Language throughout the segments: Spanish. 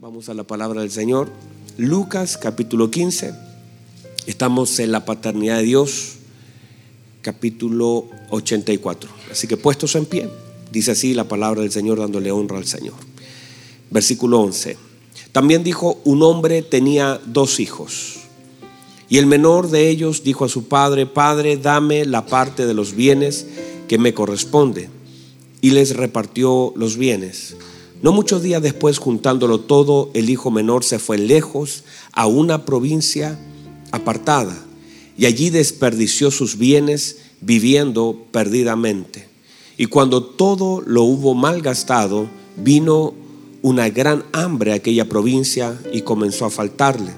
Vamos a la palabra del Señor. Lucas capítulo 15. Estamos en la paternidad de Dios, capítulo 84. Así que puestos en pie, dice así la palabra del Señor dándole honra al Señor. Versículo 11. También dijo, un hombre tenía dos hijos. Y el menor de ellos dijo a su padre, Padre, dame la parte de los bienes que me corresponde. Y les repartió los bienes. No muchos días después, juntándolo todo, el hijo menor se fue lejos a una provincia apartada y allí desperdició sus bienes viviendo perdidamente. Y cuando todo lo hubo malgastado, vino una gran hambre a aquella provincia y comenzó a faltarle.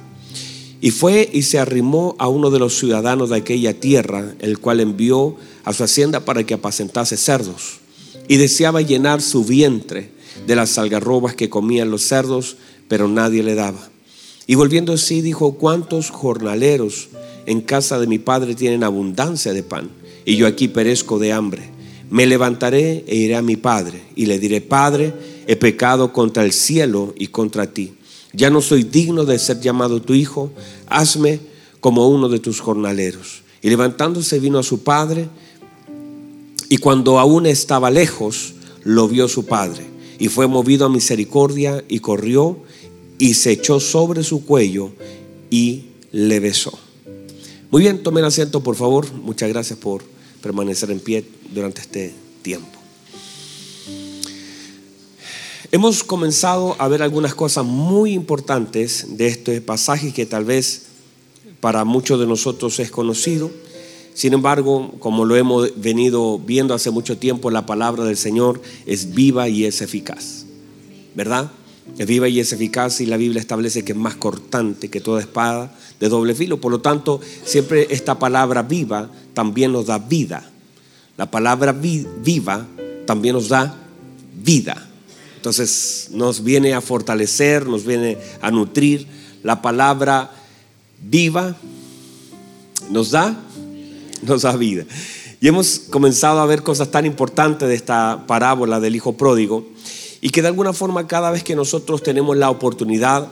Y fue y se arrimó a uno de los ciudadanos de aquella tierra, el cual envió a su hacienda para que apacentase cerdos. Y deseaba llenar su vientre de las algarrobas que comían los cerdos, pero nadie le daba. Y volviendo así dijo, ¿cuántos jornaleros en casa de mi padre tienen abundancia de pan? Y yo aquí perezco de hambre. Me levantaré e iré a mi padre y le diré, Padre, he pecado contra el cielo y contra ti. Ya no soy digno de ser llamado tu hijo, hazme como uno de tus jornaleros. Y levantándose vino a su padre, y cuando aún estaba lejos, lo vio su padre y fue movido a misericordia y corrió y se echó sobre su cuello y le besó. Muy bien, tomen asiento por favor. Muchas gracias por permanecer en pie durante este tiempo. Hemos comenzado a ver algunas cosas muy importantes de este pasaje que tal vez para muchos de nosotros es conocido sin embargo, como lo hemos venido viendo hace mucho tiempo, la palabra del Señor es viva y es eficaz. ¿Verdad? Es viva y es eficaz y la Biblia establece que es más cortante que toda espada de doble filo. Por lo tanto, siempre esta palabra viva también nos da vida. La palabra viva también nos da vida. Entonces nos viene a fortalecer, nos viene a nutrir. La palabra viva nos da Y hemos comenzado a ver cosas tan importantes de esta parábola del Hijo Pródigo y que de alguna forma cada vez que nosotros tenemos la oportunidad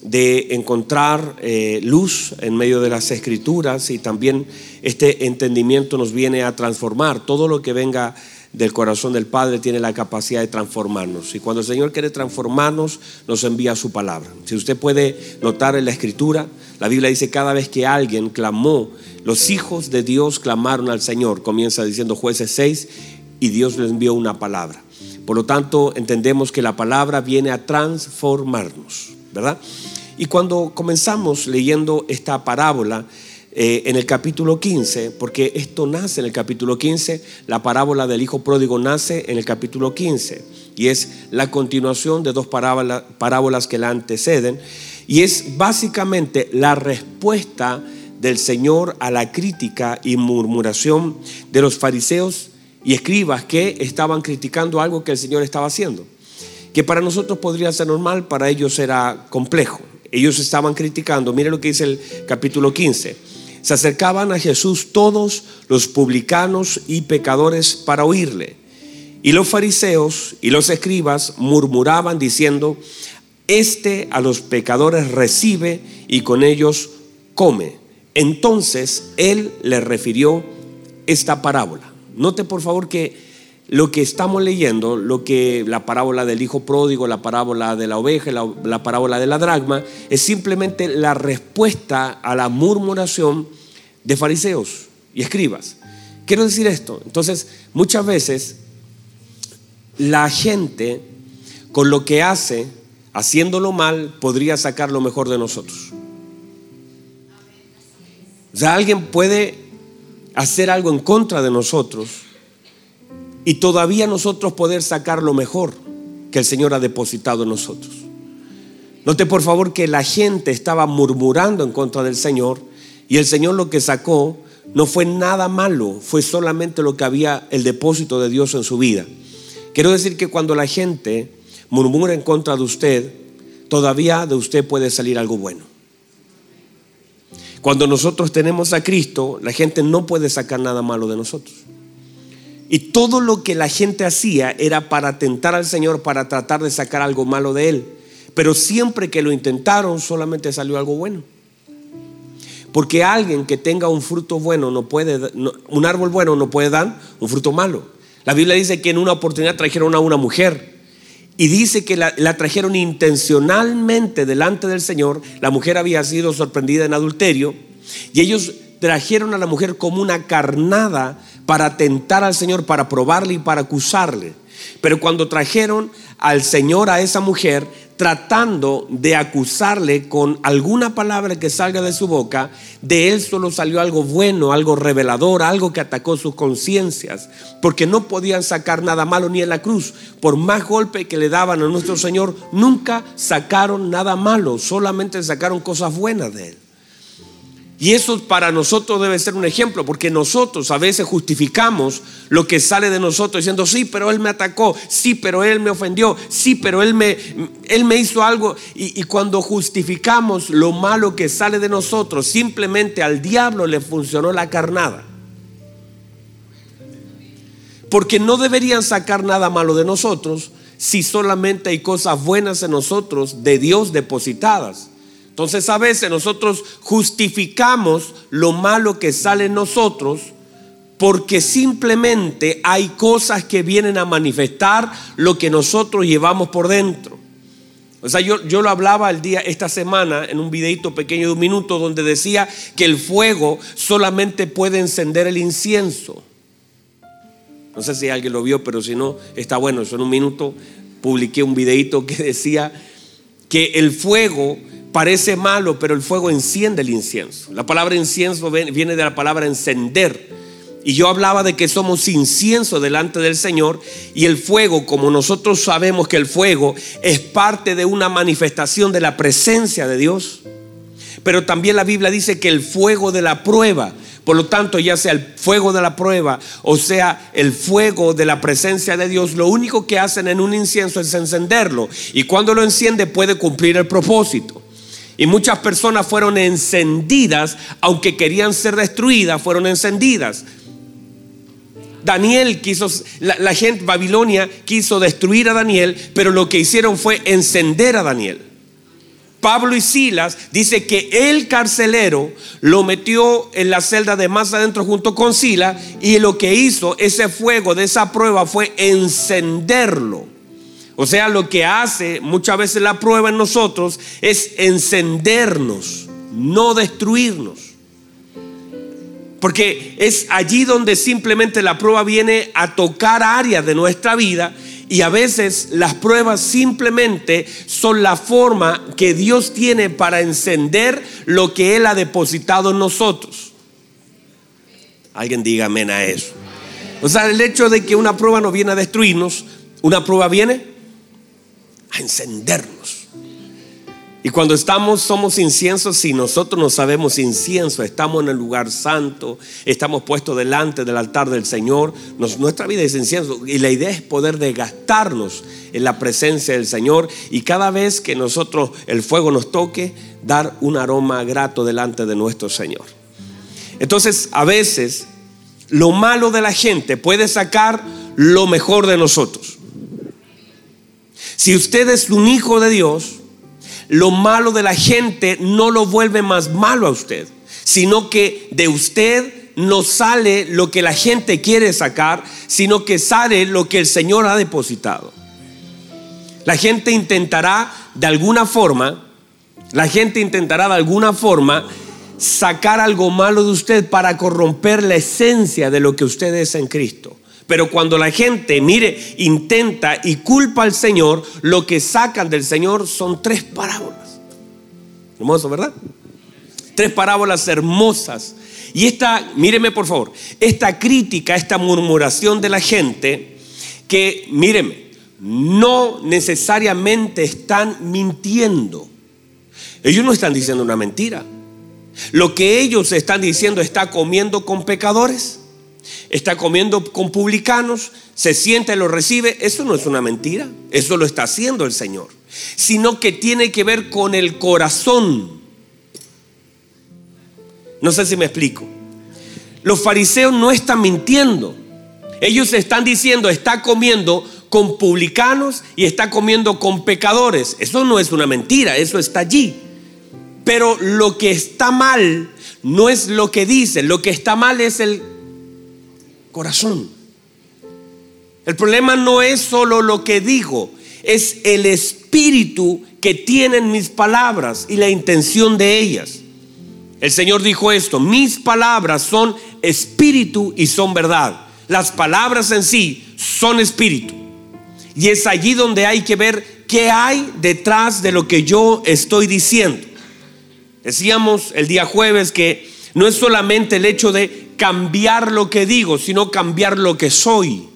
de encontrar eh, luz en medio de las escrituras y también este entendimiento nos viene a transformar todo lo que venga del corazón del Padre tiene la capacidad de transformarnos. Y cuando el Señor quiere transformarnos, nos envía su palabra. Si usted puede notar en la escritura, la Biblia dice cada vez que alguien clamó, los hijos de Dios clamaron al Señor, comienza diciendo jueces 6, y Dios les envió una palabra. Por lo tanto, entendemos que la palabra viene a transformarnos, ¿verdad? Y cuando comenzamos leyendo esta parábola, eh, en el capítulo 15, porque esto nace en el capítulo 15, la parábola del Hijo Pródigo nace en el capítulo 15 y es la continuación de dos parábolas que la anteceden y es básicamente la respuesta del Señor a la crítica y murmuración de los fariseos y escribas que estaban criticando algo que el Señor estaba haciendo, que para nosotros podría ser normal, para ellos era complejo. Ellos estaban criticando, mire lo que dice el capítulo 15 se acercaban a Jesús todos los publicanos y pecadores para oírle. Y los fariseos y los escribas murmuraban diciendo, Este a los pecadores recibe y con ellos come. Entonces él le refirió esta parábola. Note por favor que lo que estamos leyendo, lo que la parábola del hijo pródigo, la parábola de la oveja, la, la parábola de la dragma, es simplemente la respuesta a la murmuración de fariseos y escribas. Quiero decir esto. Entonces, muchas veces la gente con lo que hace, haciéndolo mal, podría sacar lo mejor de nosotros. O sea, alguien puede hacer algo en contra de nosotros y todavía nosotros poder sacar lo mejor que el Señor ha depositado en nosotros. Note por favor que la gente estaba murmurando en contra del Señor y el Señor lo que sacó no fue nada malo, fue solamente lo que había el depósito de Dios en su vida. Quiero decir que cuando la gente murmura en contra de usted, todavía de usted puede salir algo bueno. Cuando nosotros tenemos a Cristo, la gente no puede sacar nada malo de nosotros. Y todo lo que la gente hacía era para tentar al Señor, para tratar de sacar algo malo de Él. Pero siempre que lo intentaron solamente salió algo bueno. Porque alguien que tenga un fruto bueno no puede, un árbol bueno no puede dar un fruto malo. La Biblia dice que en una oportunidad trajeron a una mujer y dice que la, trajeron intencionalmente delante del Señor. La mujer había sido sorprendida en adulterio y ellos trajeron a la mujer como una carnada para tentar al Señor, para probarle y para acusarle. Pero cuando trajeron al Señor a esa mujer, tratando de acusarle con alguna palabra que salga de su boca, de él solo salió algo bueno, algo revelador, algo que atacó sus conciencias, porque no podían sacar nada malo ni en la cruz. Por más golpe que le daban a nuestro Señor, nunca sacaron nada malo, solamente sacaron cosas buenas de él. Y eso para nosotros debe ser un ejemplo, porque nosotros a veces justificamos lo que sale de nosotros diciendo, sí, pero él me atacó, sí, pero él me ofendió, sí, pero él me, él me hizo algo. Y, y cuando justificamos lo malo que sale de nosotros, simplemente al diablo le funcionó la carnada. Porque no deberían sacar nada malo de nosotros si solamente hay cosas buenas en nosotros de Dios depositadas. Entonces a veces nosotros justificamos lo malo que sale en nosotros porque simplemente hay cosas que vienen a manifestar lo que nosotros llevamos por dentro. O sea, yo, yo lo hablaba el día, esta semana, en un videito pequeño de un minuto, donde decía que el fuego solamente puede encender el incienso. No sé si alguien lo vio, pero si no, está bueno. Eso en un minuto publiqué un videito que decía que el fuego parece malo, pero el fuego enciende el incienso. La palabra incienso viene de la palabra encender. Y yo hablaba de que somos incienso delante del Señor y el fuego, como nosotros sabemos que el fuego es parte de una manifestación de la presencia de Dios. Pero también la Biblia dice que el fuego de la prueba, por lo tanto, ya sea el fuego de la prueba o sea el fuego de la presencia de Dios, lo único que hacen en un incienso es encenderlo. Y cuando lo enciende puede cumplir el propósito. Y muchas personas fueron encendidas, aunque querían ser destruidas, fueron encendidas. Daniel quiso, la, gente, Babilonia quiso destruir a Daniel, pero lo que hicieron fue encender a Daniel. Pablo y Silas dice que el carcelero lo metió en la celda de más adentro junto con Silas y lo que hizo ese fuego de esa prueba fue encenderlo. O sea, lo que hace muchas veces la prueba en nosotros es encendernos, no destruirnos. Porque es allí donde simplemente la prueba viene a tocar áreas de nuestra vida y a veces las pruebas simplemente son la forma que Dios tiene para encender lo que Él ha depositado en nosotros. Alguien diga amén a eso. O sea, el hecho de que una prueba no viene a destruirnos, una prueba viene a encendernos. Y cuando estamos, somos inciensos, si nosotros no sabemos incienso, estamos en el lugar santo, estamos puestos delante del altar del Señor, nuestra vida es incienso. Y la idea es poder desgastarnos en la presencia del Señor y cada vez que nosotros el fuego nos toque, dar un aroma grato delante de nuestro Señor. Entonces, a veces, lo malo de la gente puede sacar lo mejor de nosotros. Si usted es un hijo de Dios, lo malo de la gente no lo vuelve más malo a usted, sino que de usted no sale lo que la gente quiere sacar, sino que sale lo que el Señor ha depositado. La gente intentará de alguna forma, la gente intentará de alguna forma sacar algo malo de usted para corromper la esencia de lo que usted es en Cristo. Pero cuando la gente, mire, intenta y culpa al Señor, lo que sacan del Señor son tres parábolas. Hermoso, ¿verdad? Tres parábolas hermosas. Y esta, míreme por favor, esta crítica, esta murmuración de la gente, que, míreme, no necesariamente están mintiendo. Ellos no están diciendo una mentira. Lo que ellos están diciendo está comiendo con pecadores está comiendo con publicanos, se sienta y lo recibe. Eso no es una mentira, eso lo está haciendo el Señor, sino que tiene que ver con el corazón. No sé si me explico. Los fariseos no están mintiendo. Ellos están diciendo, está comiendo con publicanos y está comiendo con pecadores. Eso no es una mentira, eso está allí. Pero lo que está mal no es lo que dice, lo que está mal es el corazón. El problema no es solo lo que digo, es el espíritu que tienen mis palabras y la intención de ellas. El Señor dijo esto, mis palabras son espíritu y son verdad. Las palabras en sí son espíritu. Y es allí donde hay que ver qué hay detrás de lo que yo estoy diciendo. Decíamos el día jueves que no es solamente el hecho de cambiar lo que digo, sino cambiar lo que soy.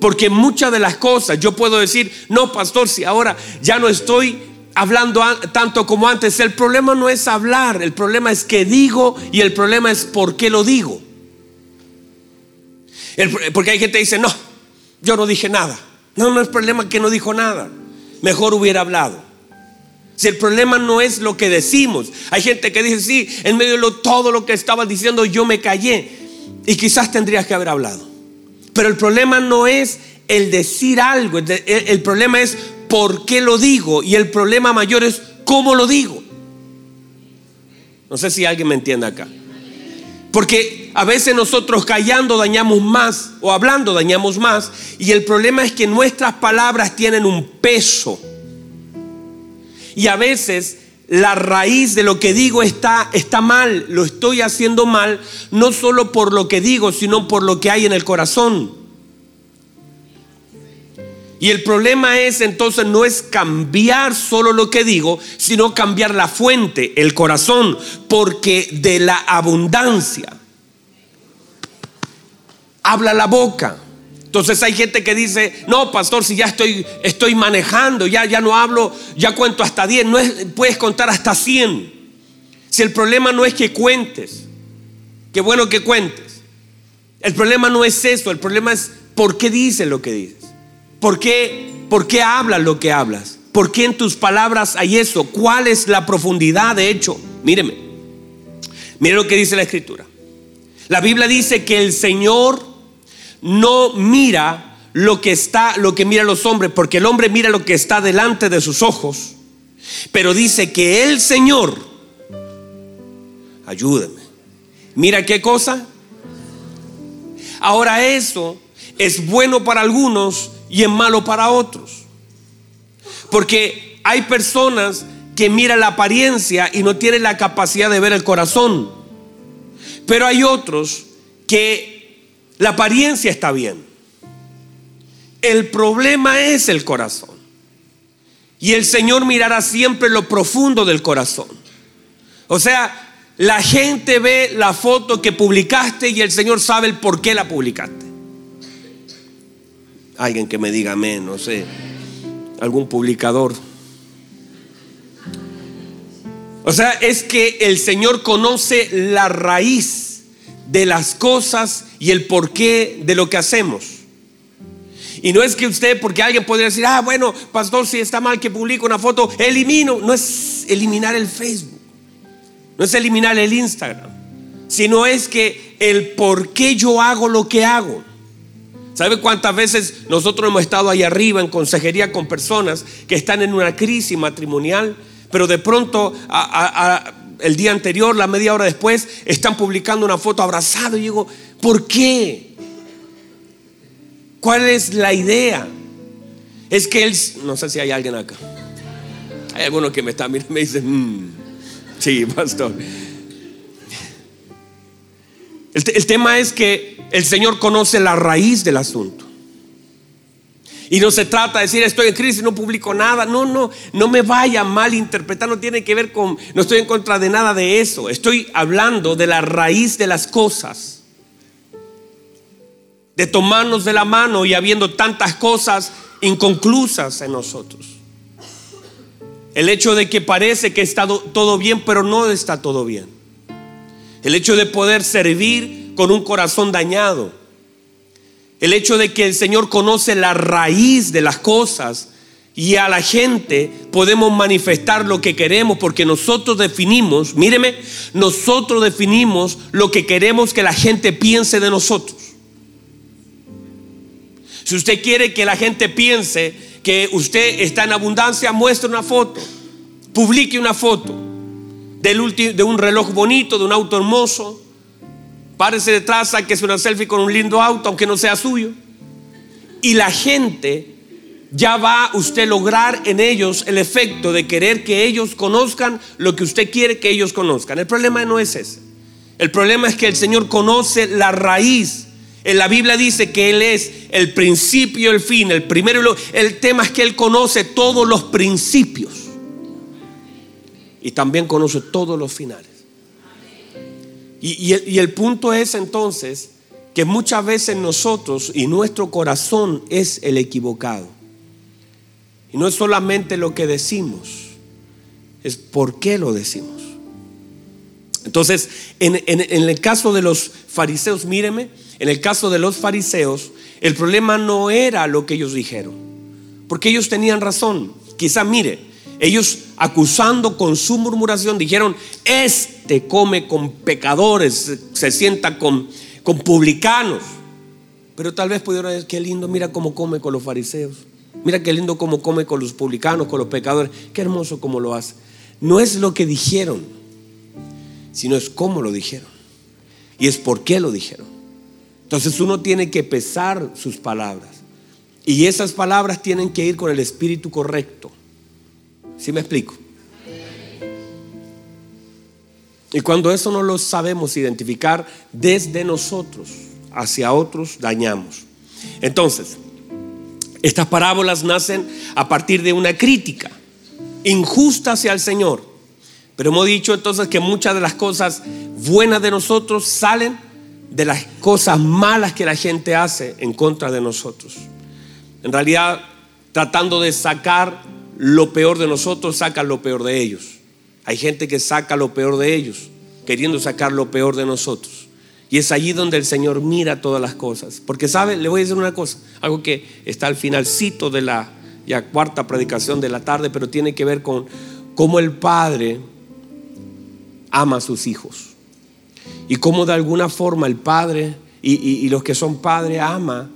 Porque muchas de las cosas yo puedo decir, no, pastor, si ahora ya no estoy hablando tanto como antes, el problema no es hablar, el problema es que digo y el problema es por qué lo digo. porque hay gente que dice, no, yo no dije nada. No, no es problema que no dijo nada. Mejor hubiera hablado. Si el problema no es lo que decimos. Hay gente que dice, sí, en medio de todo lo que estaba diciendo yo me callé. Y quizás tendrías que haber hablado. Pero el problema no es el decir algo. El, problema es por qué lo digo. Y el problema mayor es cómo lo digo. No sé si alguien me entiende acá. Porque a veces nosotros callando dañamos más o hablando dañamos más. Y el problema es que nuestras palabras tienen un peso. Y a veces la raíz de lo que digo está, está mal, lo estoy haciendo mal, no solo por lo que digo, sino por lo que hay en el corazón. Y el problema es entonces no es cambiar solo lo que digo, sino cambiar la fuente, el corazón, porque de la abundancia habla la boca. Entonces hay gente que dice, no, pastor, si ya estoy, estoy manejando, ya, ya no hablo, ya cuento hasta 10, no es, puedes contar hasta 100. Si el problema no es que cuentes, qué bueno que cuentes. El problema no es eso, el problema es por qué dices lo que dices. ¿Por qué, por qué hablas lo que hablas? ¿Por qué en tus palabras hay eso? ¿Cuál es la profundidad de hecho? Míreme, mire lo que dice la escritura. La Biblia dice que el Señor no mira lo que está, lo que mira los hombres, porque el hombre mira lo que está delante de sus ojos. Pero dice que el Señor, ayúdeme, mira qué cosa. Ahora eso es bueno para algunos y es malo para otros. Porque hay personas que miran la apariencia y no tienen la capacidad de ver el corazón. Pero hay otros que la apariencia está bien. El problema es el corazón. Y el Señor mirará siempre lo profundo del corazón. O sea, la gente ve la foto que publicaste y el Señor sabe el por qué la publicaste. Alguien que me diga amén, no sé. Algún publicador. O sea, es que el Señor conoce la raíz de las cosas y el porqué de lo que hacemos. Y no es que usted, porque alguien podría decir, ah, bueno, pastor, si está mal que publique una foto, elimino. No es eliminar el Facebook, no es eliminar el Instagram, sino es que el por qué yo hago lo que hago. ¿Sabe cuántas veces nosotros hemos estado ahí arriba en consejería con personas que están en una crisis matrimonial, pero de pronto a, el día anterior, la media hora después, están publicando una foto abrazado. Y digo, ¿por qué? ¿Cuál es la idea? Es que él, no sé si hay alguien acá. Hay algunos que me están mirando y me dicen, mm, sí, pastor. el tema es que el Señor conoce la raíz del asunto. Y no se trata de decir estoy en crisis, no publico nada. No, no, no me vaya a malinterpretar. No tiene que ver con, no estoy en contra de nada de eso. Estoy hablando de la raíz de las cosas. De tomarnos de la mano y habiendo tantas cosas inconclusas en nosotros. El hecho de que parece que está todo bien, pero no está todo bien. El hecho de poder servir con un corazón dañado el hecho de que el Señor conoce la raíz de las cosas y a la gente podemos manifestar lo que queremos porque nosotros definimos, míreme, nosotros definimos lo que queremos que la gente piense de nosotros. Si usted quiere que la gente piense que usted está en abundancia, muestre una foto. Publique una foto del de un reloj bonito, de un auto hermoso. Párese detrás, que es una selfie con un lindo auto, aunque no sea suyo. Y la gente ya va usted lograr en ellos el efecto de querer que ellos conozcan lo que usted quiere que ellos conozcan. El problema no es ese. El problema es que el Señor conoce la raíz. En la Biblia dice que Él es el principio y el fin, el primero. El tema es que Él conoce todos los principios y también conoce todos los finales. Y, el punto es entonces que muchas veces nosotros y nuestro corazón es el equivocado. Y no es solamente lo que decimos, es por qué lo decimos. Entonces, en, en, el caso de los fariseos, míreme, en el caso de los fariseos, el problema no era lo que ellos dijeron, porque ellos tenían razón. Quizá, mire, ellos acusando con su murmuración dijeron, este come con pecadores, se sienta con, con publicanos. Pero tal vez pudieron decir, qué lindo, mira cómo come con los fariseos. Mira qué lindo cómo come con los publicanos, con los pecadores. Qué hermoso cómo lo hace. No es lo que dijeron, sino es cómo lo dijeron. Y es por qué lo dijeron. Entonces uno tiene que pesar sus palabras. Y esas palabras tienen que ir con el espíritu correcto. ¿Sí me explico? Y cuando eso no lo sabemos identificar desde nosotros hacia otros, dañamos. Entonces, estas parábolas nacen a partir de una crítica injusta hacia el Señor. Pero hemos dicho entonces que muchas de las cosas buenas de nosotros salen de las cosas malas que la gente hace en contra de nosotros. En realidad, tratando de sacar lo peor de nosotros, sacan lo peor de ellos. Hay gente que saca lo peor de ellos, queriendo sacar lo peor de nosotros. Y es allí donde el Señor mira todas las cosas. Porque, ¿sabe? Le voy a decir una cosa, algo que está al finalcito de la cuarta predicación de la tarde, pero tiene que ver con cómo el Padre ama a sus hijos. Y cómo de alguna forma el Padre y, y los que son padres ama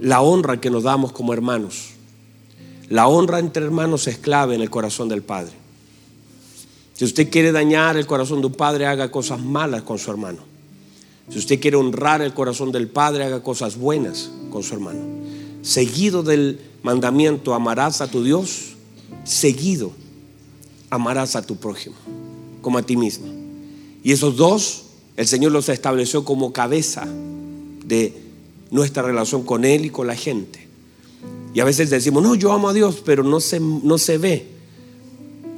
la honra que nos damos como hermanos. La honra entre hermanos es clave en el corazón del Padre. Si usted quiere dañar el corazón de un padre, haga cosas malas con su hermano. Si usted quiere honrar el corazón del Padre, haga cosas buenas con su hermano. Seguido del mandamiento, amarás a tu Dios, seguido amarás a tu prójimo, como a ti mismo. Y esos dos, el Señor los estableció como cabeza de nuestra relación con Él y con la gente. Y a veces decimos, no, yo amo a Dios, pero no se, no se ve.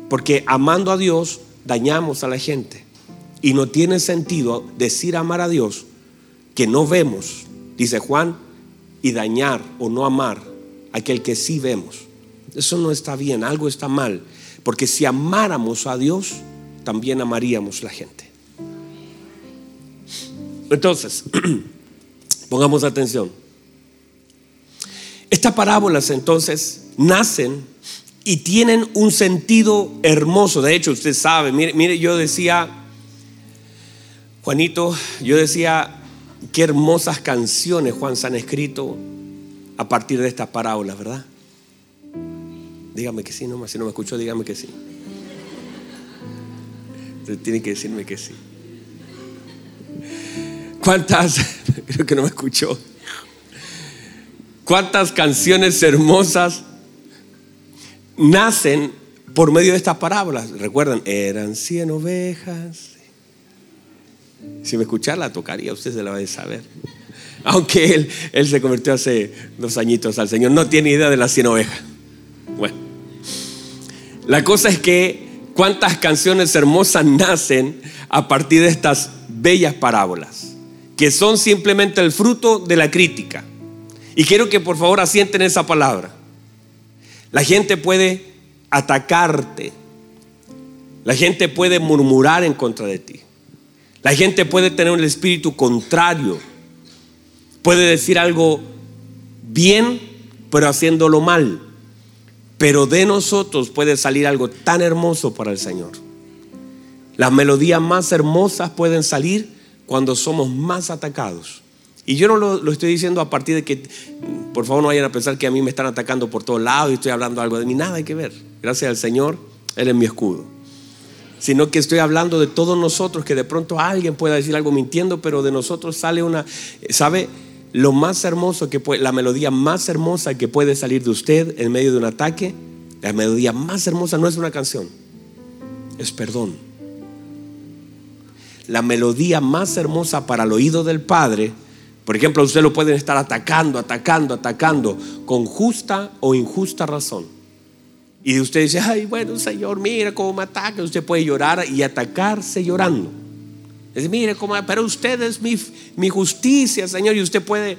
Porque amando a Dios, dañamos a la gente. Y no tiene sentido decir amar a Dios que no vemos, dice Juan, y dañar o no amar a aquel que sí vemos. Eso no está bien, algo está mal. Porque si amáramos a Dios, también amaríamos la gente. Entonces, pongamos atención. Estas parábolas entonces nacen y tienen un sentido hermoso. De hecho, usted sabe, mire, mire yo decía Juanito, yo decía, qué hermosas canciones Juan se han escrito a partir de estas parábolas, ¿verdad? Dígame que sí, nomás, si no me escuchó, dígame que sí. Usted tiene que decirme que sí. ¿Cuántas? Creo que no me escuchó. ¿Cuántas canciones hermosas nacen por medio de estas parábolas? Recuerdan, eran cien ovejas si me escuchara la tocaría, usted se la va a saber. Aunque él, él se convirtió hace dos añitos al Señor, no tiene idea de las cien ovejas. Bueno, la cosa es que cuántas canciones hermosas nacen a partir de estas bellas parábolas, que son simplemente el fruto de la crítica. Y quiero que por favor asienten esa palabra. La gente puede atacarte, la gente puede murmurar en contra de ti. La gente puede tener un espíritu contrario. Puede decir algo bien, pero haciéndolo mal. Pero de nosotros puede salir algo tan hermoso para el Señor. Las melodías más hermosas pueden salir cuando somos más atacados. Y yo no lo, estoy diciendo a partir de que, por favor, no vayan a pensar que a mí me están atacando por todos lados y estoy hablando algo de mí. Nada hay que ver. Gracias al Señor, Él es mi escudo. Sino que estoy hablando de todos nosotros, que de pronto alguien pueda decir algo mintiendo, pero de nosotros sale una, ¿sabe? Lo más hermoso que puede, la melodía más hermosa que puede salir de usted en medio de un ataque, la melodía más hermosa no es una canción, es perdón. La melodía más hermosa para el oído del Padre por ejemplo, usted lo pueden estar atacando, atacando, atacando, con justa o injusta razón. Y usted dice, ay, bueno, Señor, mira cómo me ataca. Usted puede llorar y atacarse llorando. Dice, mire cómo, pero usted es mi, mi justicia, Señor. Y usted puede,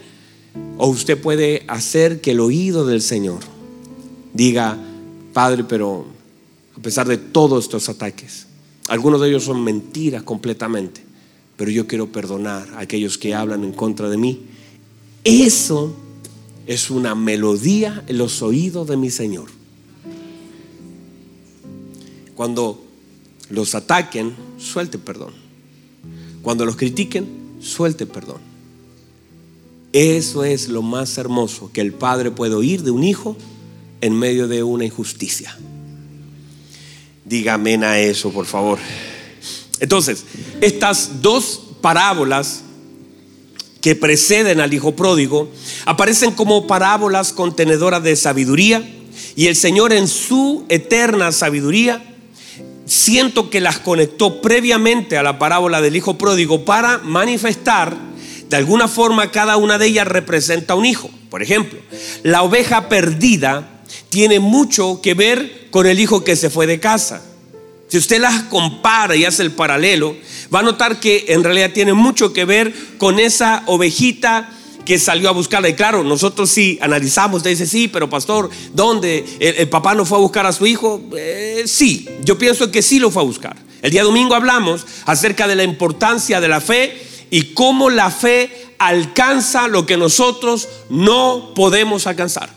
o usted puede hacer que el oído del Señor diga, Padre, pero a pesar de todos estos ataques, algunos de ellos son mentiras completamente pero yo quiero perdonar a aquellos que hablan en contra de mí. Eso es una melodía en los oídos de mi Señor. Cuando los ataquen, suelte perdón. Cuando los critiquen, suelte perdón. Eso es lo más hermoso que el padre puede oír de un hijo en medio de una injusticia. Dígame a eso, por favor. Entonces, estas dos parábolas que preceden al Hijo Pródigo aparecen como parábolas contenedoras de sabiduría y el Señor en su eterna sabiduría siento que las conectó previamente a la parábola del Hijo Pródigo para manifestar de alguna forma cada una de ellas representa un hijo. Por ejemplo, la oveja perdida tiene mucho que ver con el hijo que se fue de casa. Si usted las compara y hace el paralelo, va a notar que en realidad tiene mucho que ver con esa ovejita que salió a buscarla. Y claro, nosotros sí analizamos, usted dice, sí, pero pastor, ¿dónde? ¿El, papá no fue a buscar a su hijo? Eh, sí, yo pienso que sí lo fue a buscar. El día domingo hablamos acerca de la importancia de la fe y cómo la fe alcanza lo que nosotros no podemos alcanzar.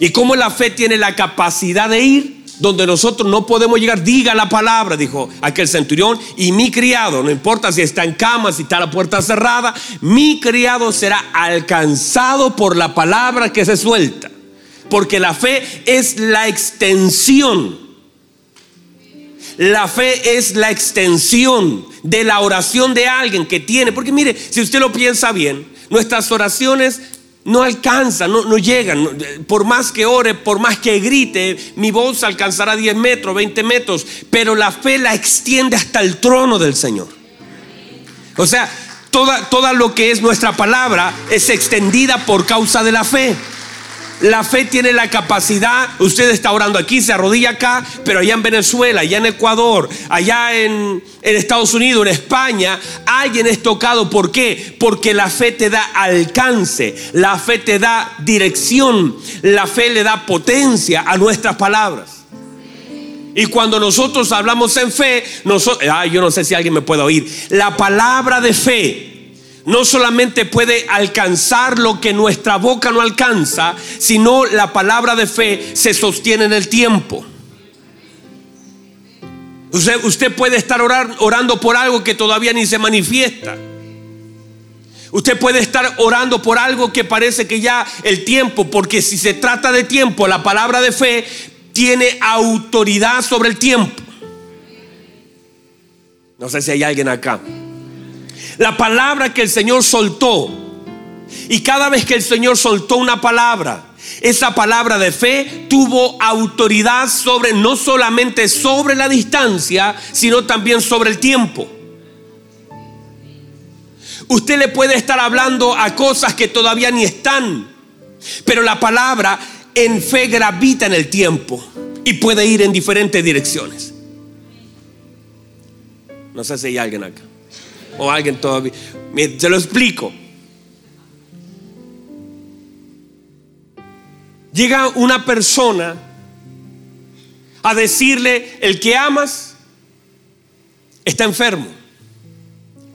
Y cómo la fe tiene la capacidad de ir donde nosotros no podemos llegar, diga la palabra, dijo aquel centurión, y mi criado, no importa si está en cama, si está la puerta cerrada, mi criado será alcanzado por la palabra que se suelta. Porque la fe es la extensión. La fe es la extensión de la oración de alguien que tiene. Porque mire, si usted lo piensa bien, nuestras oraciones no alcanza, no, no llegan. Por más que ore, por más que grite, mi voz alcanzará 10 metros, 20 metros, pero la fe la extiende hasta el trono del Señor. O sea, toda, toda lo que es nuestra palabra es extendida por causa de la fe. La fe tiene la capacidad, usted está orando aquí, se arrodilla acá, pero allá en Venezuela, allá en Ecuador, allá en, Estados Unidos, en España, alguien es tocado. ¿Por qué? Porque la fe te da alcance, la fe te da dirección, la fe le da potencia a nuestras palabras. Y cuando nosotros hablamos en fe, nosotros, yo no sé si alguien me puede oír, la palabra de fe no solamente puede alcanzar lo que nuestra boca no alcanza, sino la palabra de fe se sostiene en el tiempo. Usted, puede estar orando por algo que todavía ni se manifiesta. Usted puede estar orando por algo que parece que ya el tiempo, porque si se trata de tiempo, la palabra de fe tiene autoridad sobre el tiempo. No sé si hay alguien acá. La palabra que el Señor soltó. Y cada vez que el Señor soltó una palabra, esa palabra de fe tuvo autoridad sobre no solamente sobre la distancia, sino también sobre el tiempo. Usted le puede estar hablando a cosas que todavía ni están, pero la palabra en fe gravita en el tiempo y puede ir en diferentes direcciones. No sé si hay alguien acá o alguien todavía. Se lo explico. Llega una persona a decirle, el que amas está enfermo.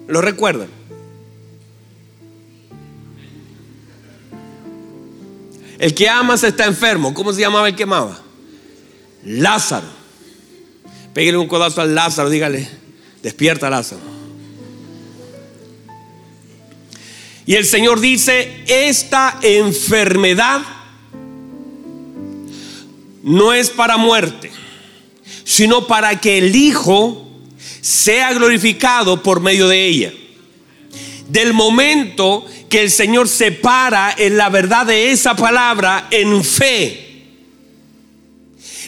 ¿Lo recuerdan? El que amas está enfermo. ¿Cómo se llamaba el que amaba? Lázaro. Pégale un codazo al Lázaro, dígale, despierta Lázaro. Y el Señor dice, esta enfermedad no es para muerte, sino para que el Hijo sea glorificado por medio de ella. Del momento que el Señor se para en la verdad de esa palabra en fe,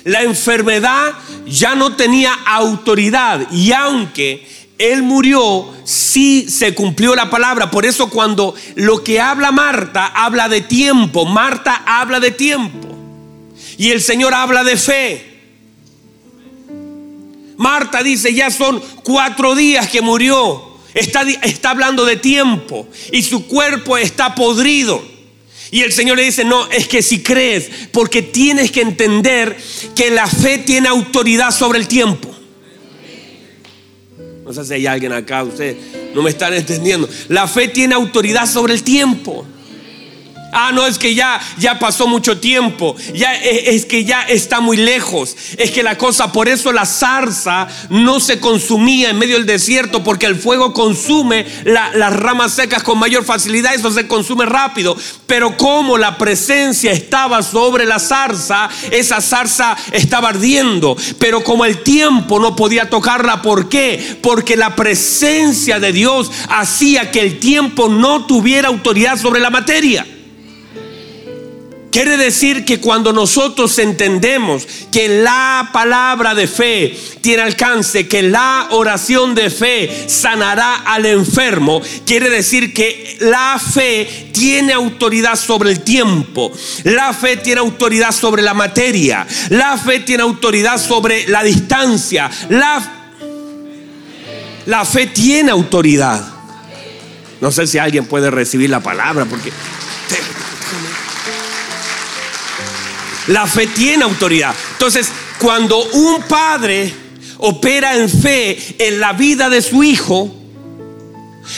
la enfermedad ya no tenía autoridad y aunque él murió, sí se cumplió la palabra. Por eso cuando lo que habla Marta habla de tiempo, Marta habla de tiempo. Y el Señor habla de fe. Marta dice, ya son cuatro días que murió. Está, está hablando de tiempo y su cuerpo está podrido. Y el Señor le dice, no, es que si crees, porque tienes que entender que la fe tiene autoridad sobre el tiempo. No sé si hay alguien acá, ustedes no me están entendiendo. La fe tiene autoridad sobre el tiempo. Ah, no, es que ya, ya pasó mucho tiempo. Ya es, que ya está muy lejos. Es que la cosa, por eso la zarza no se consumía en medio del desierto, porque el fuego consume las ramas secas con mayor facilidad. Eso se consume rápido. Pero como la presencia estaba sobre la zarza, esa zarza estaba ardiendo. Pero como el tiempo no podía tocarla, ¿por qué? Porque la presencia de Dios hacía que el tiempo no tuviera autoridad sobre la materia. Quiere decir que cuando nosotros entendemos que la palabra de fe tiene alcance, que la oración de fe sanará al enfermo, quiere decir que la fe tiene autoridad sobre el tiempo, la fe tiene autoridad sobre la materia, la fe tiene autoridad sobre la distancia, la, la fe tiene autoridad. No sé si alguien puede recibir la palabra porque... La fe tiene autoridad. Entonces, cuando un padre opera en fe en la vida de su hijo,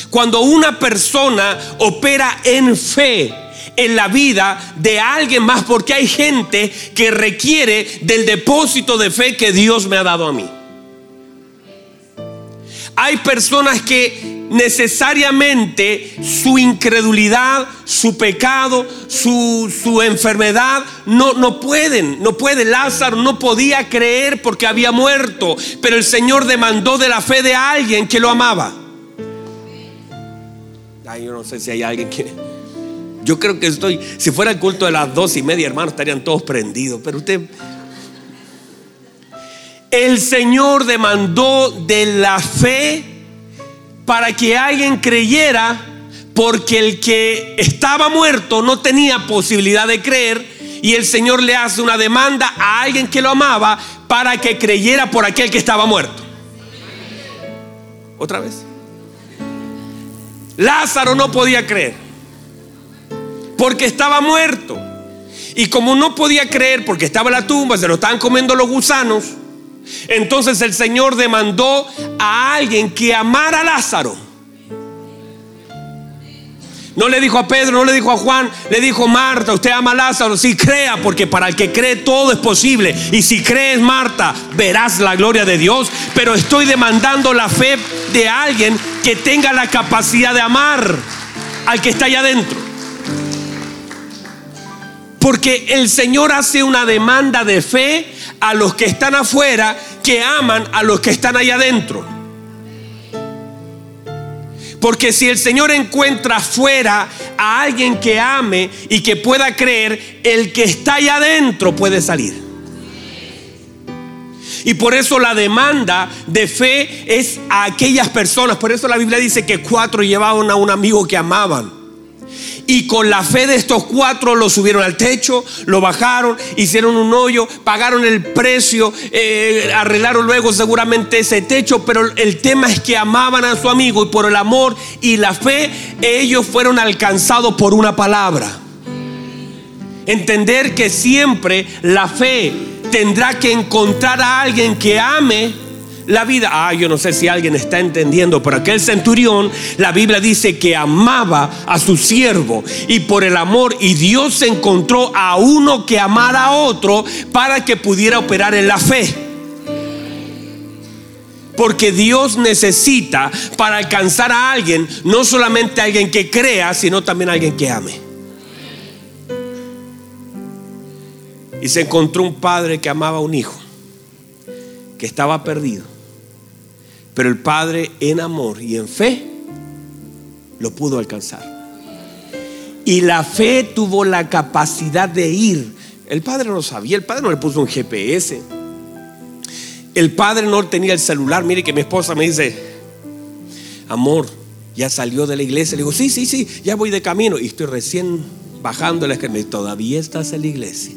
cuando una persona opera en fe en la vida de alguien más, porque hay gente que requiere del depósito de fe que Dios me ha dado a mí. Hay personas que necesariamente su incredulidad, su pecado, su, su, enfermedad, no, no pueden, no puede. Lázaro no podía creer porque había muerto, pero el Señor demandó de la fe de alguien que lo amaba. Ay, yo no sé si hay alguien que... Yo creo que estoy, si fuera el culto de las dos y media, hermanos, estarían todos prendidos, pero usted... El Señor demandó de la fe para que alguien creyera, porque el que estaba muerto no tenía posibilidad de creer, y el Señor le hace una demanda a alguien que lo amaba para que creyera por aquel que estaba muerto. Otra vez. Lázaro no podía creer, porque estaba muerto. Y como no podía creer porque estaba en la tumba, se lo estaban comiendo los gusanos, entonces el Señor demandó a alguien que amara a Lázaro. No le dijo a Pedro, no le dijo a Juan, le dijo Marta, usted ama a Lázaro, sí crea, porque para el que cree todo es posible. Y si crees Marta, verás la gloria de Dios. Pero estoy demandando la fe de alguien que tenga la capacidad de amar al que está allá adentro. Porque el Señor hace una demanda de fe a los que están afuera que aman a los que están allá adentro. Porque si el Señor encuentra afuera a alguien que ame y que pueda creer, el que está allá adentro puede salir. Y por eso la demanda de fe es a aquellas personas. Por eso la Biblia dice que cuatro llevaban a un amigo que amaban. Y con la fe de estos cuatro lo subieron al techo, lo bajaron, hicieron un hoyo, pagaron el precio, eh, arreglaron luego seguramente ese techo, pero el tema es que amaban a su amigo y por el amor y la fe ellos fueron alcanzados por una palabra. Entender que siempre la fe tendrá que encontrar a alguien que ame la vida. Ah, yo no sé si alguien está entendiendo, pero aquel centurión, la Biblia dice que amaba a su siervo y por el amor y Dios encontró a uno que amara a otro para que pudiera operar en la fe. Porque Dios necesita para alcanzar a alguien, no solamente a alguien que crea, sino también a alguien que ame. Y se encontró un padre que amaba a un hijo, que estaba perdido. Pero el padre en amor y en fe lo pudo alcanzar. Y la fe tuvo la capacidad de ir. El padre no sabía, el padre no le puso un GPS. El padre no tenía el celular. Mire que mi esposa me dice, amor, ya salió de la iglesia. Le digo, sí, sí, sí, ya voy de camino. Y estoy recién bajando la escalera. Todavía estás en la iglesia.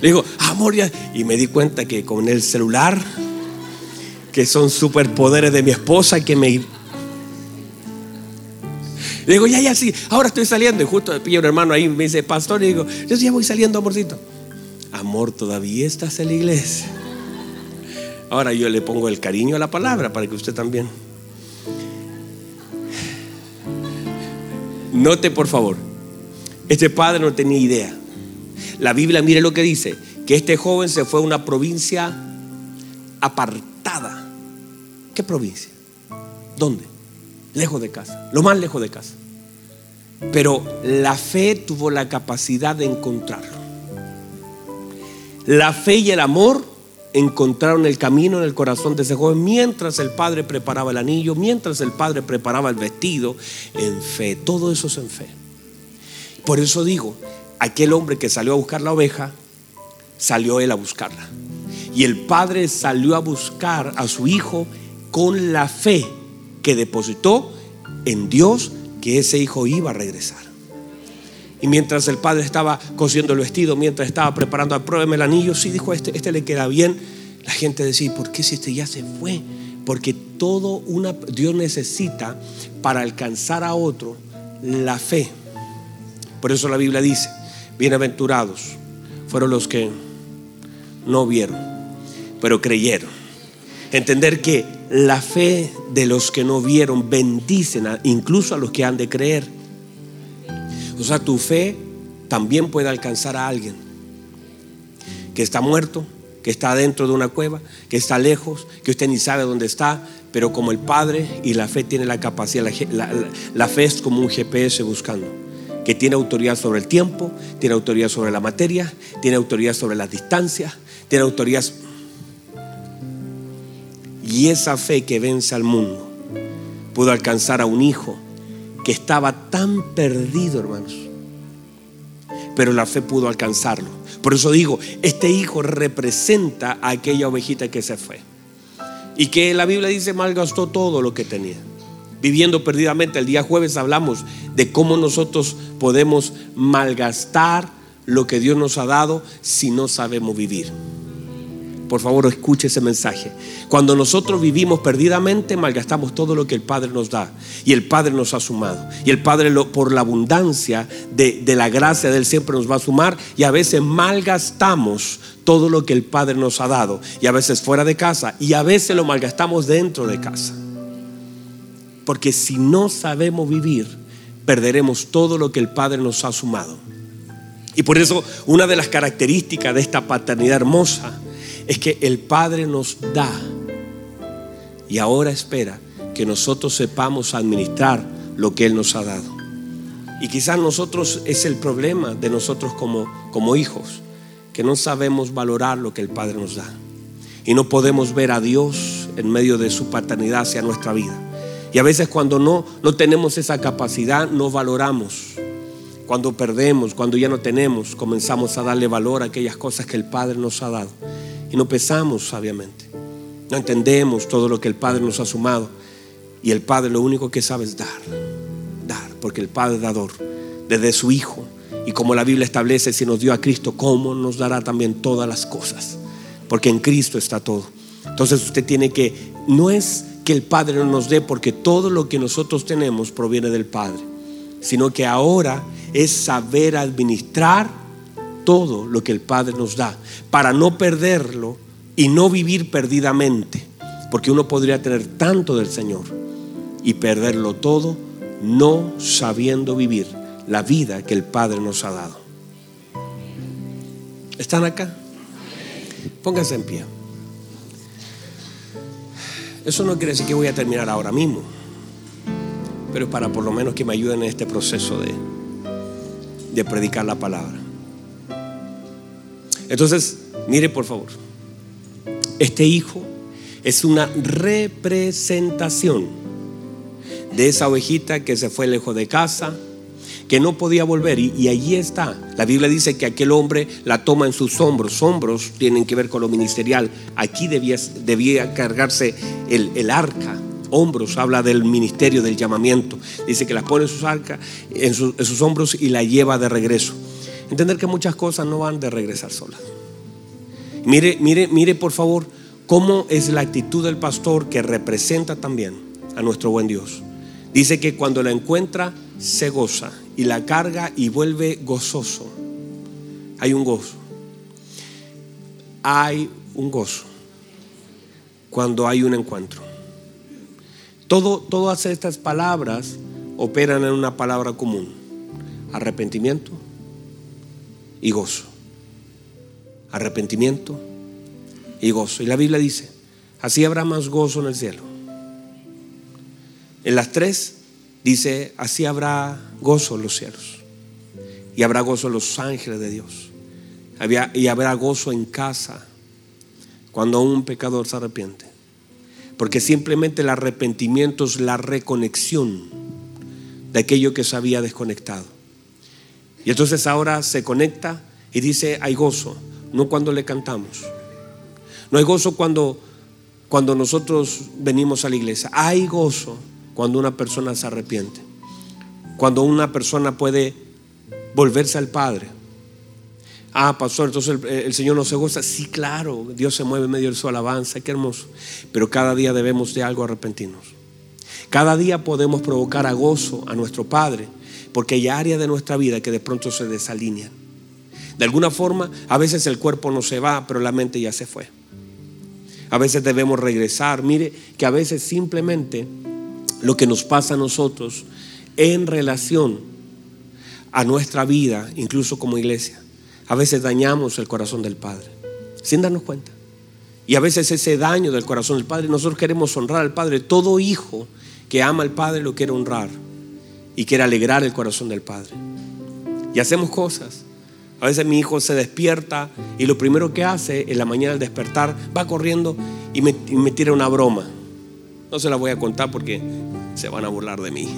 Le digo, amor, ya. Y me di cuenta que con el celular, que son superpoderes de mi esposa, que me le digo, ya, ya, sí, ahora estoy saliendo. Y justo pillo un hermano ahí, me dice, pastor, y digo, yo ya voy saliendo, amorcito. Amor, todavía estás en la iglesia. Ahora yo le pongo el cariño a la palabra para que usted también. Note, por favor, este padre no tenía idea. La Biblia, mire lo que dice, que este joven se fue a una provincia apartada. ¿Qué provincia? ¿Dónde? Lejos de casa, lo más lejos de casa. Pero la fe tuvo la capacidad de encontrarlo. La fe y el amor encontraron el camino en el corazón de ese joven mientras el padre preparaba el anillo, mientras el padre preparaba el vestido, en fe. Todo eso es en fe. Por eso digo, aquel hombre que salió a buscar la oveja, salió él a buscarla. Y el padre salió a buscar a su hijo con la fe que depositó en Dios que ese hijo iba a regresar. Y mientras el padre estaba cosiendo el vestido, mientras estaba preparando, pruébeme el anillo, sí dijo, este, este le queda bien. La gente decía, ¿por qué si este ya se fue? Porque todo una, Dios necesita para alcanzar a otro la fe. Por eso la Biblia dice, bienaventurados fueron los que no vieron, pero creyeron. Entender que la fe de los que no vieron bendicen incluso a los que han de creer. O sea, tu fe también puede alcanzar a alguien que está muerto, que está dentro de una cueva, que está lejos, que usted ni sabe dónde está, pero como el Padre y la fe tiene la capacidad, la, fe es como un GPS buscando, que tiene autoridad sobre el tiempo, tiene autoridad sobre la materia, tiene autoridad sobre las distancias, tiene autoridad y esa fe que vence al mundo pudo alcanzar a un hijo que estaba tan perdido, hermanos. Pero la fe pudo alcanzarlo. Por eso digo, este hijo representa a aquella ovejita que se fue. Y que la Biblia dice malgastó todo lo que tenía. Viviendo perdidamente, el día jueves hablamos de cómo nosotros podemos malgastar lo que Dios nos ha dado si no sabemos vivir. Por favor, escuche ese mensaje. Cuando nosotros vivimos perdidamente, malgastamos todo lo que el Padre nos da. Y el Padre nos ha sumado. Y el Padre, por la abundancia de, de la gracia de Él, siempre nos va a sumar. Y a veces malgastamos todo lo que el Padre nos ha dado. Y a veces fuera de casa. Y a veces lo malgastamos dentro de casa. Porque si no sabemos vivir, perderemos todo lo que el Padre nos ha sumado. Y por eso una de las características de esta paternidad hermosa es que el Padre nos da y ahora espera que nosotros sepamos administrar lo que Él nos ha dado. Y quizás nosotros es el problema de nosotros como, como hijos, que no sabemos valorar lo que el Padre nos da. Y no podemos ver a Dios en medio de su paternidad hacia nuestra vida. Y a veces cuando no, no tenemos esa capacidad, no valoramos. Cuando perdemos, cuando ya no tenemos, comenzamos a darle valor a aquellas cosas que el Padre nos ha dado y no pesamos sabiamente. No entendemos todo lo que el Padre nos ha sumado. Y el Padre lo único que sabe es dar, dar, porque el Padre es dador, desde su Hijo. Y como la Biblia establece, si nos dio a Cristo, ¿cómo nos dará también todas las cosas? Porque en Cristo está todo. Entonces usted tiene que, no es que el Padre no nos dé, porque todo lo que nosotros tenemos proviene del Padre, sino que ahora es saber administrar todo lo que el Padre nos da, para no perderlo y no vivir perdidamente, porque uno podría tener tanto del Señor y perderlo todo no sabiendo vivir la vida que el Padre nos ha dado. ¿Están acá? Pónganse en pie. Eso no quiere decir que voy a terminar ahora mismo, pero es para por lo menos que me ayuden en este proceso de, de predicar la palabra. Entonces, mire por favor, este hijo es una representación de esa ovejita que se fue lejos de casa, que no podía volver. Y, allí está. La Biblia dice que aquel hombre la toma en sus hombros. Hombros tienen que ver con lo ministerial. Aquí debía, debía cargarse el, arca. Hombros habla del ministerio, del llamamiento. Dice que la pone en, en sus hombros y la lleva de regreso. Entender que muchas cosas no van de regresar solas. Mire, mire, mire por favor cómo es la actitud del pastor que representa también a nuestro buen Dios. Dice que cuando la encuentra se goza y la carga y vuelve gozoso. Hay un gozo. Hay un gozo cuando hay un encuentro. Todo, todas estas palabras operan en una palabra común. Arrepentimiento y gozo. Arrepentimiento y gozo. Y la Biblia dice, así habrá más gozo en el cielo. En las tres dice, así habrá gozo en los cielos. Y habrá gozo en los ángeles de Dios. Y habrá gozo en casa cuando un pecador se arrepiente. Porque simplemente el arrepentimiento es la reconexión de aquello que se había desconectado. Y entonces ahora se conecta y dice, hay gozo, no cuando le cantamos. No hay gozo cuando, cuando nosotros venimos a la iglesia. Hay gozo cuando una persona se arrepiente. Cuando una persona puede volverse al Padre. Ah, pastor, entonces el, Señor no se goza. Sí, claro, Dios se mueve en medio de su alabanza, qué hermoso. Pero cada día debemos de algo arrepentirnos. Cada día podemos provocar a gozo a nuestro Padre, porque hay áreas de nuestra vida que de pronto se desalinean. De alguna forma, a veces el cuerpo no se va, pero la mente ya se fue. A veces debemos regresar. Mire que a veces simplemente lo que nos pasa a nosotros en relación a nuestra vida, incluso como iglesia. A veces dañamos el corazón del Padre, sin darnos cuenta. Y a veces ese daño del corazón del Padre, nosotros queremos honrar al Padre. Todo hijo que ama al Padre lo quiere honrar y quiere alegrar el corazón del Padre. Y hacemos cosas. A veces mi hijo se despierta y lo primero que hace en la mañana al despertar va corriendo y me, tira una broma. No se la voy a contar porque se van a burlar de mí.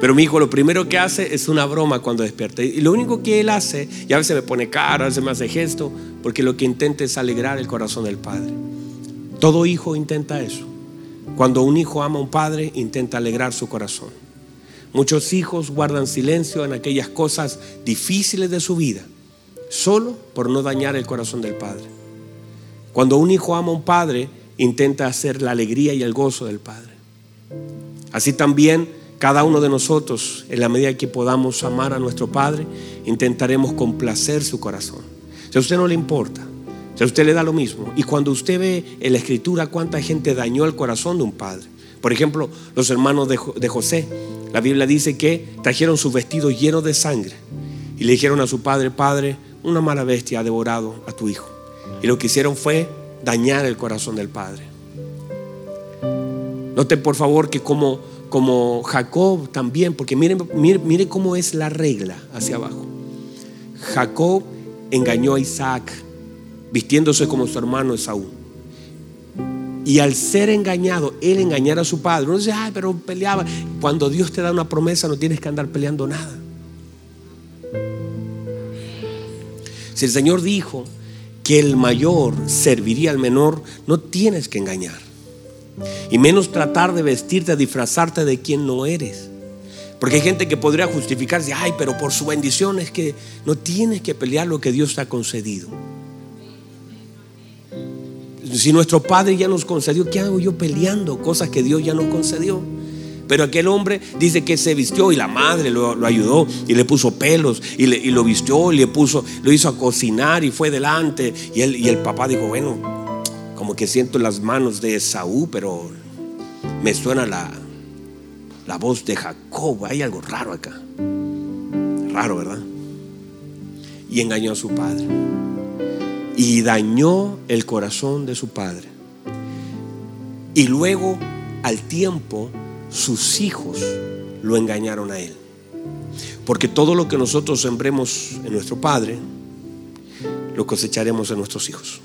Pero mi hijo lo primero que hace es una broma cuando despierta. Y lo único que él hace, y a veces me pone cara, a veces me hace gesto, porque lo que intenta es alegrar el corazón del padre. Todo hijo intenta eso. Cuando un hijo ama a un padre, intenta alegrar su corazón. Muchos hijos guardan silencio en aquellas cosas difíciles de su vida, solo por no dañar el corazón del padre. Cuando un hijo ama a un padre, intenta hacer la alegría y el gozo del padre. Así también cada uno de nosotros, en la medida que podamos amar a nuestro Padre, intentaremos complacer su corazón. Si a usted no le importa, si a usted le da lo mismo, y cuando usted ve en la escritura cuánta gente dañó el corazón de un padre, por ejemplo, los hermanos de, José, la Biblia dice que trajeron sus vestidos llenos de sangre y le dijeron a su padre, Padre, una mala bestia ha devorado a tu hijo. Y lo que hicieron fue dañar el corazón del padre. Note por favor que como, como Jacob también, porque miren, mire, cómo es la regla hacia abajo. Jacob engañó a Isaac vistiéndose como su hermano Esaú. Y al ser engañado, él engañara a su padre. Uno dice, ay, pero peleaba. Cuando Dios te da una promesa, no tienes que andar peleando nada. Si el Señor dijo que el mayor serviría al menor, no tienes que engañar. Y menos tratar de vestirte, disfrazarte de quien no eres. Porque hay gente que podría justificarse, ay, pero por su bendición es que no tienes que pelear lo que Dios te ha concedido. Si nuestro Padre ya nos concedió, ¿qué hago yo peleando cosas que Dios ya nos concedió? Pero aquel hombre dice que se vistió y la madre lo, ayudó y le puso pelos y, lo vistió y le puso, lo hizo a cocinar y fue delante. Y, y el papá dijo, bueno, como que siento las manos de Esaú, pero me suena la, la voz de Jacob. Hay algo raro acá. Raro, ¿verdad? Y engañó a su padre. Y dañó el corazón de su padre. Y luego, al tiempo, sus hijos lo engañaron a él. Porque todo lo que nosotros sembremos en nuestro Padre, lo cosecharemos en nuestros hijos.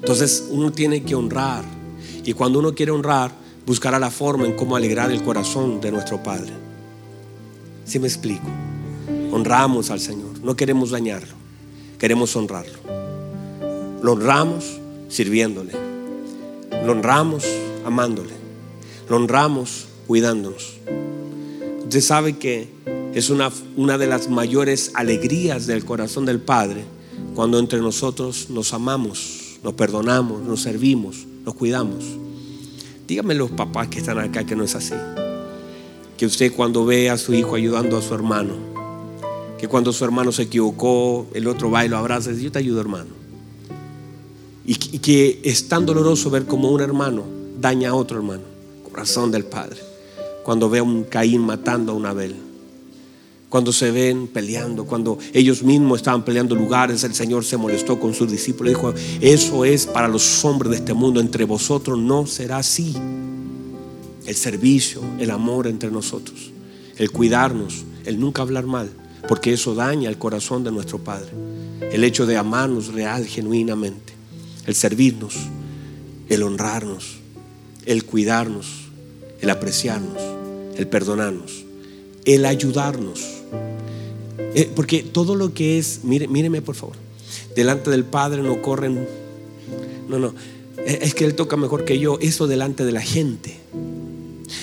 Entonces uno tiene que honrar. Y cuando uno quiere honrar, buscará la forma en cómo alegrar el corazón de nuestro Padre. Si me explico? Honramos al Señor. No queremos dañarlo. Queremos honrarlo. Lo honramos sirviéndole. Lo honramos amándole. Lo honramos cuidándonos. Usted sabe que es una, una de las mayores alegrías del corazón del Padre cuando entre nosotros nos amamos, nos perdonamos, nos servimos, nos cuidamos. Dígame los papás que están acá que no es así. Que usted cuando ve a su hijo ayudando a su hermano, cuando su hermano se equivocó, el otro va y lo abraza y dice, yo te ayudo hermano. Y que es tan doloroso ver como un hermano daña a otro hermano, corazón del Padre, cuando ve a un Caín matando a un Abel, cuando se ven peleando, cuando ellos mismos estaban peleando lugares, el Señor se molestó con sus discípulos y dijo, eso es para los hombres de este mundo, entre vosotros no será así. El servicio, el amor entre nosotros, el cuidarnos, el nunca hablar mal, porque eso daña el corazón de nuestro Padre. El hecho de amarnos real, genuinamente el servirnos, el honrarnos, el cuidarnos, el apreciarnos, el perdonarnos, el ayudarnos. Eh, porque todo lo que es, mire, míreme por favor, delante del Padre no corren, no, no, eh, es que Él toca mejor que yo, eso delante de la gente.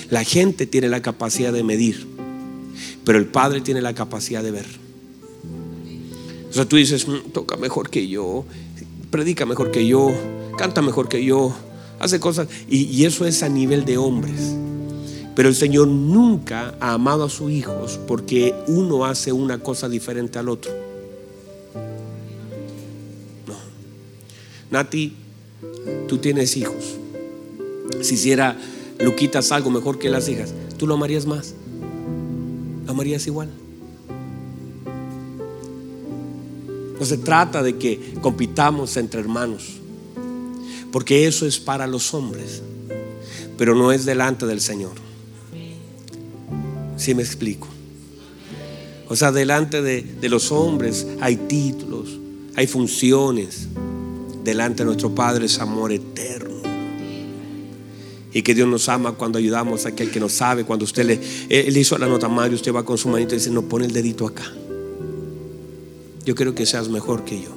La gente tiene la capacidad de medir, pero el Padre tiene la capacidad de ver. O sea, tú dices, mm, toca mejor que yo, predica mejor que yo, canta mejor que yo, hace cosas. Y, eso es a nivel de hombres. Pero el Señor nunca ha amado a sus hijos porque uno hace una cosa diferente al otro. No. Nati, tú tienes hijos. Si hiciera Luquitas algo mejor que las hijas, ¿tú lo amarías más? ¿Lo amarías igual? No se trata de que compitamos entre hermanos, porque eso es para los hombres, pero no es delante del Señor. Si me explico? O sea, delante de, de los hombres hay títulos, hay funciones. Delante de nuestro Padre es amor eterno. Y que Dios nos ama cuando ayudamos a aquel que no sabe. Cuando usted le, él hizo la nota madre, usted va con su manito y dice, no pone el dedito acá yo quiero que seas mejor que yo.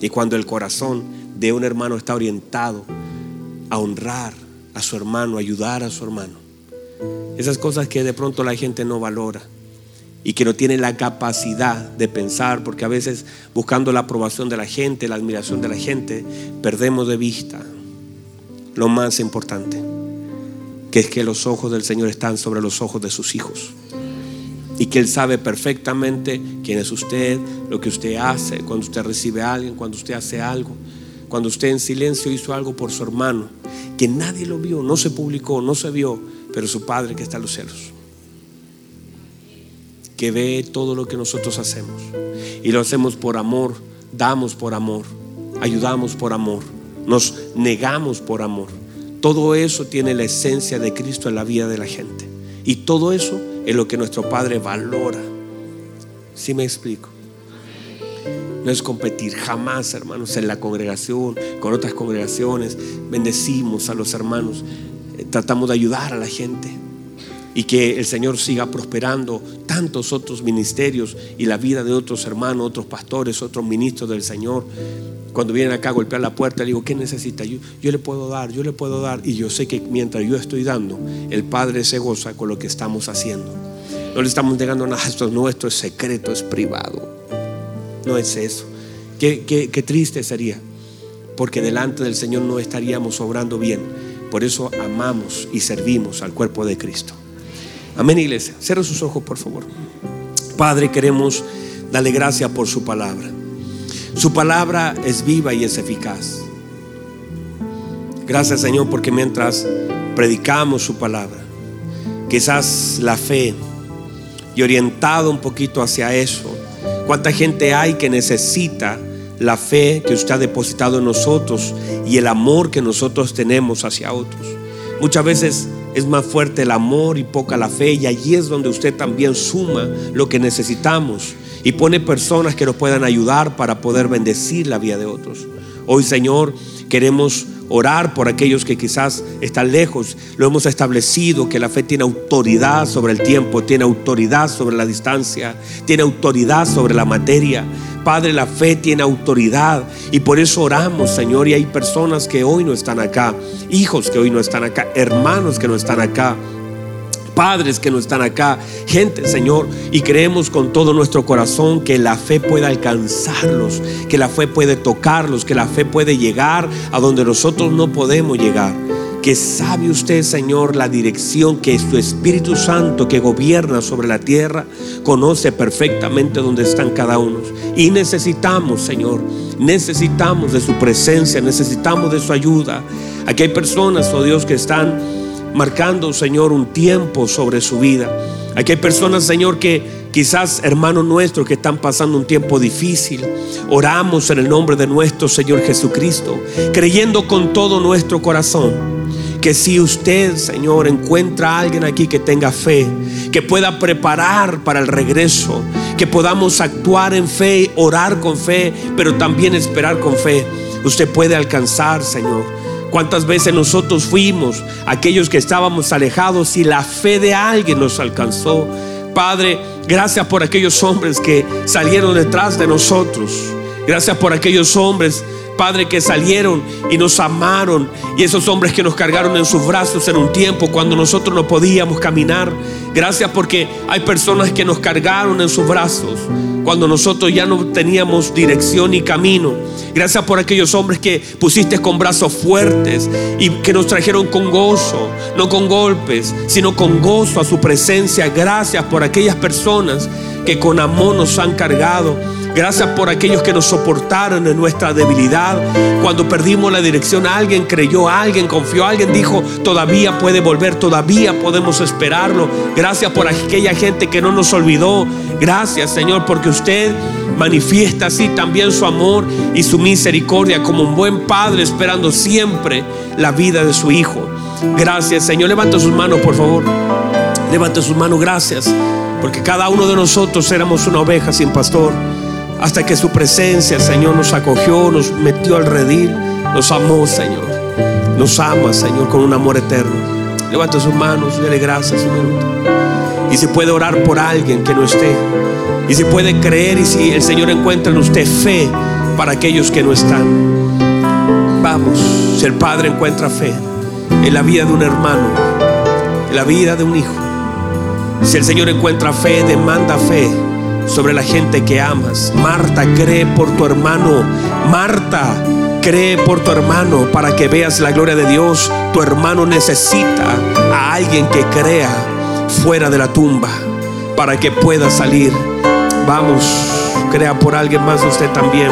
Y cuando el corazón de un hermano está orientado a honrar a su hermano, ayudar a su hermano, esas cosas que de pronto la gente no valora y que no tiene la capacidad de pensar, porque a veces buscando la aprobación de la gente, la admiración de la gente, perdemos de vista lo más importante, que es que los ojos del Señor están sobre los ojos de sus hijos y que Él sabe perfectamente quién es usted, lo que usted hace, cuando usted recibe a alguien, cuando usted hace algo, cuando usted en silencio hizo algo por su hermano, que nadie lo vio, no se publicó, no se vio, pero su Padre que está en los cielos, que ve todo lo que nosotros hacemos y lo hacemos por amor, damos por amor, ayudamos por amor, nos negamos por amor. Todo eso tiene la esencia de Cristo en la vida de la gente. Y todo eso es lo que nuestro Padre valora. Si me explico? No es competir jamás, hermanos, en la congregación, con otras congregaciones. Bendecimos a los hermanos, eh, tratamos de ayudar a la gente y que el Señor siga prosperando tantos otros ministerios y la vida de otros hermanos, otros pastores, otros ministros del Señor. Cuando vienen acá a golpear la puerta, le digo, ¿qué necesita? Yo, yo le puedo dar, yo le puedo dar. Y yo sé que mientras yo estoy dando, el Padre se goza con lo que estamos haciendo. No le estamos negando nada, esto es nuestro, es secreto, es privado. No es eso. Qué, qué triste sería, porque delante del Señor no estaríamos obrando bien. Por eso amamos y servimos al cuerpo de Cristo. Amén, iglesia. Cierra sus ojos, por favor. Padre, queremos darle gracias por su palabra. Su palabra es viva y es eficaz. Gracias Señor porque mientras predicamos su palabra, quizás la fe y orientado un poquito hacia eso, cuánta gente hay que necesita la fe que usted ha depositado en nosotros y el amor que nosotros tenemos hacia otros. Muchas veces es más fuerte el amor y poca la fe y allí es donde usted también suma lo que necesitamos y pone personas que nos puedan ayudar para poder bendecir la vida de otros. Hoy, Señor, queremos orar por aquellos que quizás están lejos. Lo hemos establecido que la fe tiene autoridad sobre el tiempo, tiene autoridad sobre la distancia, tiene autoridad sobre la materia. Padre, la fe tiene autoridad y por eso oramos, Señor. Y hay personas que hoy no están acá, hijos que hoy no están acá, hermanos que no están acá padres que no están acá, gente, Señor, y creemos con todo nuestro corazón que la fe puede alcanzarlos, que la fe puede tocarlos, que la fe puede llegar a donde nosotros no podemos llegar que sabe usted, Señor, la dirección que su Espíritu Santo que gobierna sobre la tierra conoce perfectamente dónde están cada uno. Y necesitamos, Señor, necesitamos de su presencia, necesitamos de su ayuda. Aquí hay personas, oh Dios, que están marcando, Señor, un tiempo sobre su vida. Aquí hay personas, Señor, que quizás hermanos nuestros que están pasando un tiempo difícil. Oramos en el nombre de nuestro Señor Jesucristo, creyendo con todo nuestro corazón que si usted, Señor, encuentra a alguien aquí que tenga fe, que pueda preparar para el regreso, que podamos actuar en fe, orar con fe, pero también esperar con fe, usted puede alcanzar, Señor. ¿Cuántas veces nosotros fuimos aquellos que estábamos alejados y la fe de alguien nos alcanzó? Padre, gracias por aquellos hombres que salieron detrás de nosotros. Gracias por aquellos hombres Padre, que salieron y nos amaron. Y esos hombres que nos cargaron en sus brazos en un tiempo cuando nosotros no podíamos caminar. Gracias porque hay personas que nos cargaron en sus brazos cuando nosotros ya no teníamos dirección ni camino. Gracias por aquellos hombres que pusiste con brazos fuertes y que nos trajeron con gozo, no con golpes, sino con gozo a su presencia. Gracias por aquellas personas que con amor nos han cargado. Gracias por aquellos que nos soportaron en nuestra debilidad. Cuando perdimos la dirección, alguien creyó, alguien confió, alguien dijo, todavía puede volver, todavía podemos esperarlo. Gracias por aquella gente que no nos olvidó. Gracias, Señor, porque usted manifiesta así también su amor y su misericordia como un buen padre esperando siempre la vida de su hijo. Gracias, Señor. Levanta sus manos, por favor. Levanta sus manos, gracias. Porque cada uno de nosotros éramos una oveja sin pastor hasta que su presencia, Señor, nos acogió, nos metió al redil, nos amó, Señor. Nos ama, Señor, con un amor eterno. Levanta sus manos, dele gracias, Señor. Y si puede orar por alguien que no esté. Y si puede creer y si el Señor encuentra en usted fe para aquellos que no están. Vamos, si el Padre encuentra fe en la vida de un hermano, en la vida de un hijo. Si el Señor encuentra fe, demanda fe sobre la gente que amas. Marta, cree por tu hermano. Marta, cree por tu hermano para que veas la gloria de Dios. Tu hermano necesita a alguien que crea fuera de la tumba para que pueda salir. Vamos, crea por alguien más usted también.